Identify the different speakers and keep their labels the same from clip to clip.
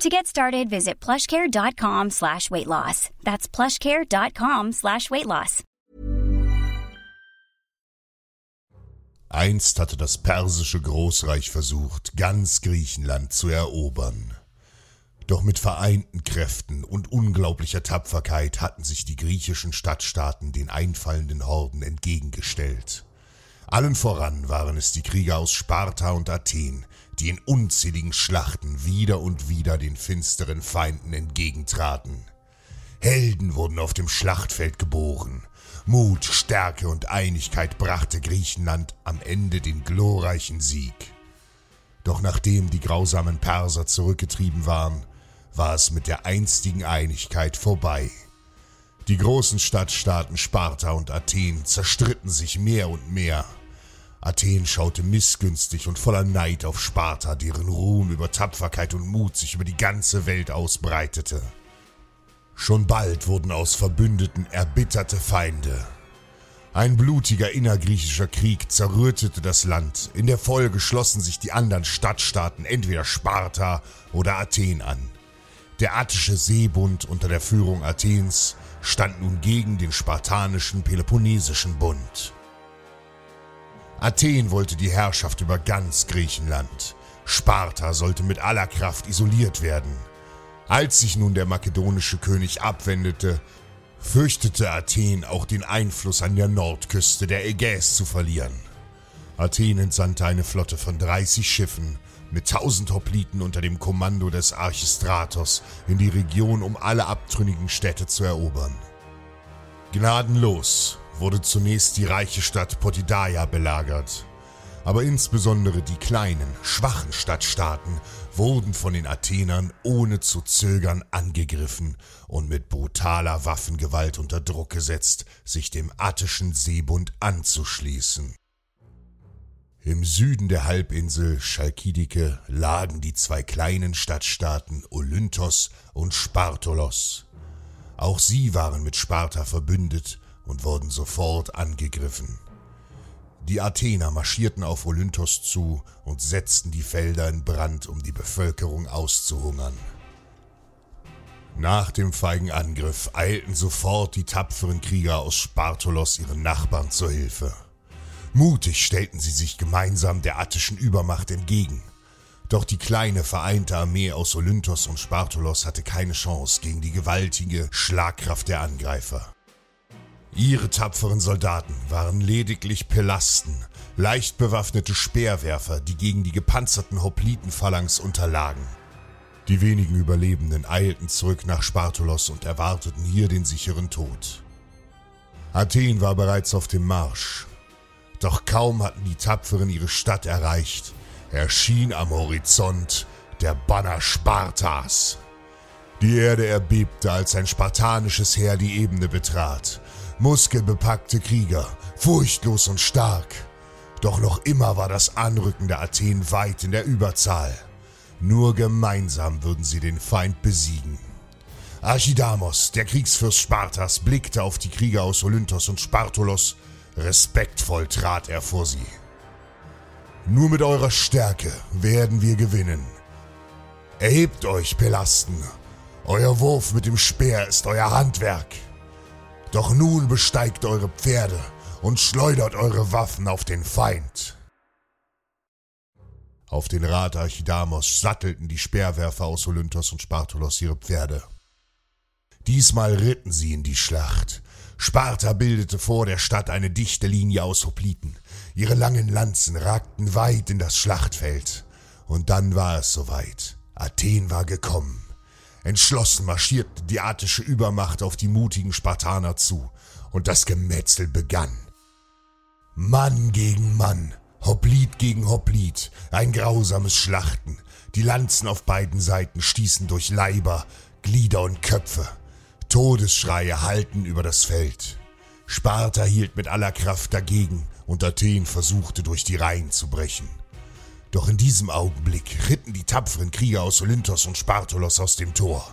Speaker 1: To get started, visit plushcare.com slash weight loss. That's plushcare.com slash weight loss.
Speaker 2: Einst hatte das persische Großreich versucht, ganz Griechenland zu erobern. Doch mit vereinten Kräften und unglaublicher Tapferkeit hatten sich die griechischen Stadtstaaten den einfallenden Horden entgegengestellt. Allen voran waren es die Krieger aus Sparta und Athen, die in unzähligen Schlachten wieder und wieder den finsteren Feinden entgegentraten. Helden wurden auf dem Schlachtfeld geboren. Mut, Stärke und Einigkeit brachte Griechenland am Ende den glorreichen Sieg. Doch nachdem die grausamen Perser zurückgetrieben waren, war es mit der einstigen Einigkeit vorbei. Die großen Stadtstaaten Sparta und Athen zerstritten sich mehr und mehr. Athen schaute missgünstig und voller Neid auf Sparta, deren Ruhm über Tapferkeit und Mut sich über die ganze Welt ausbreitete. Schon bald wurden aus Verbündeten erbitterte Feinde. Ein blutiger innergriechischer Krieg zerrüttete das Land. In der Folge schlossen sich die anderen Stadtstaaten entweder Sparta oder Athen an. Der attische Seebund unter der Führung Athens stand nun gegen den spartanischen Peloponnesischen Bund. Athen wollte die Herrschaft über ganz Griechenland. Sparta sollte mit aller Kraft isoliert werden. Als sich nun der makedonische König abwendete, fürchtete Athen auch den Einfluss an der Nordküste der Ägäis zu verlieren. Athen entsandte eine Flotte von 30 Schiffen mit tausend Hopliten unter dem Kommando des Archistratos in die Region, um alle abtrünnigen Städte zu erobern. Gnadenlos wurde zunächst die reiche Stadt Potidaia belagert, aber insbesondere die kleinen, schwachen Stadtstaaten wurden von den Athenern ohne zu zögern angegriffen und mit brutaler Waffengewalt unter Druck gesetzt, sich dem attischen Seebund anzuschließen. Im Süden der Halbinsel Chalkidike lagen die zwei kleinen Stadtstaaten Olynthos und Spartolos. Auch sie waren mit Sparta verbündet und wurden sofort angegriffen. Die Athener marschierten auf Olynthos zu und setzten die Felder in Brand, um die Bevölkerung auszuhungern. Nach dem feigen Angriff eilten sofort die tapferen Krieger aus Spartolos ihren Nachbarn zur Hilfe. Mutig stellten sie sich gemeinsam der attischen Übermacht entgegen. Doch die kleine vereinte Armee aus Olynthos und Spartolos hatte keine Chance gegen die gewaltige Schlagkraft der Angreifer. Ihre tapferen Soldaten waren lediglich Pelasten, leicht bewaffnete Speerwerfer, die gegen die gepanzerten Hoplitenphalanx unterlagen. Die wenigen Überlebenden eilten zurück nach Spartolos und erwarteten hier den sicheren Tod. Athen war bereits auf dem Marsch. Doch kaum hatten die Tapferen ihre Stadt erreicht, erschien am Horizont der Banner Spartas. Die Erde erbebte, als ein spartanisches Heer die Ebene betrat. Muskelbepackte Krieger, furchtlos und stark. Doch noch immer war das Anrücken der Athen weit in der Überzahl. Nur gemeinsam würden sie den Feind besiegen. Archidamos, der Kriegsfürst Spartas, blickte auf die Krieger aus Olynthos und Spartolos Respektvoll trat er vor sie. Nur mit eurer Stärke werden wir gewinnen. Erhebt euch, Pelasten. Euer Wurf mit dem Speer ist euer Handwerk. Doch nun besteigt eure Pferde und schleudert eure Waffen auf den Feind. Auf den Rat Archidamos sattelten die Speerwerfer aus Olynthos und Spartolos ihre Pferde. Diesmal ritten sie in die Schlacht, Sparta bildete vor der Stadt eine dichte Linie aus Hopliten. Ihre langen Lanzen ragten weit in das Schlachtfeld. Und dann war es soweit. Athen war gekommen. Entschlossen marschierte die attische Übermacht auf die mutigen Spartaner zu, und das Gemetzel begann. Mann gegen Mann, Hoplit gegen Hoplit, ein grausames Schlachten. Die Lanzen auf beiden Seiten stießen durch Leiber, Glieder und Köpfe. Todesschreie hallten über das Feld. Sparta hielt mit aller Kraft dagegen und Athen versuchte durch die Reihen zu brechen. Doch in diesem Augenblick ritten die tapferen Krieger aus Olynthos und Spartolos aus dem Tor.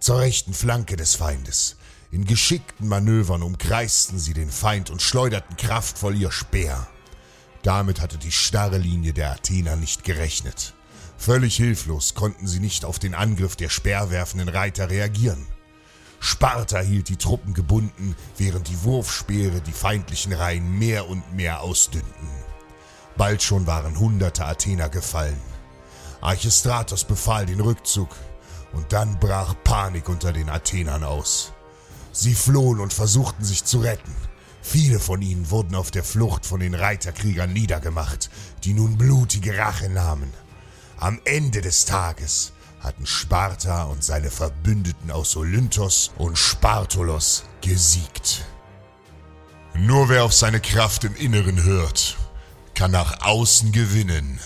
Speaker 2: Zur rechten Flanke des Feindes. In geschickten Manövern umkreisten sie den Feind und schleuderten kraftvoll ihr Speer. Damit hatte die starre Linie der Athener nicht gerechnet. Völlig hilflos konnten sie nicht auf den Angriff der speerwerfenden Reiter reagieren. Sparta hielt die Truppen gebunden, während die Wurfspeere die feindlichen Reihen mehr und mehr ausdünnten. Bald schon waren hunderte Athener gefallen. Archistratos befahl den Rückzug, und dann brach Panik unter den Athenern aus. Sie flohen und versuchten sich zu retten. Viele von ihnen wurden auf der Flucht von den Reiterkriegern niedergemacht, die nun blutige Rache nahmen. Am Ende des Tages hatten Sparta und seine Verbündeten aus Olynthos und Spartolos gesiegt. Nur wer auf seine Kraft im Inneren hört, kann nach außen gewinnen.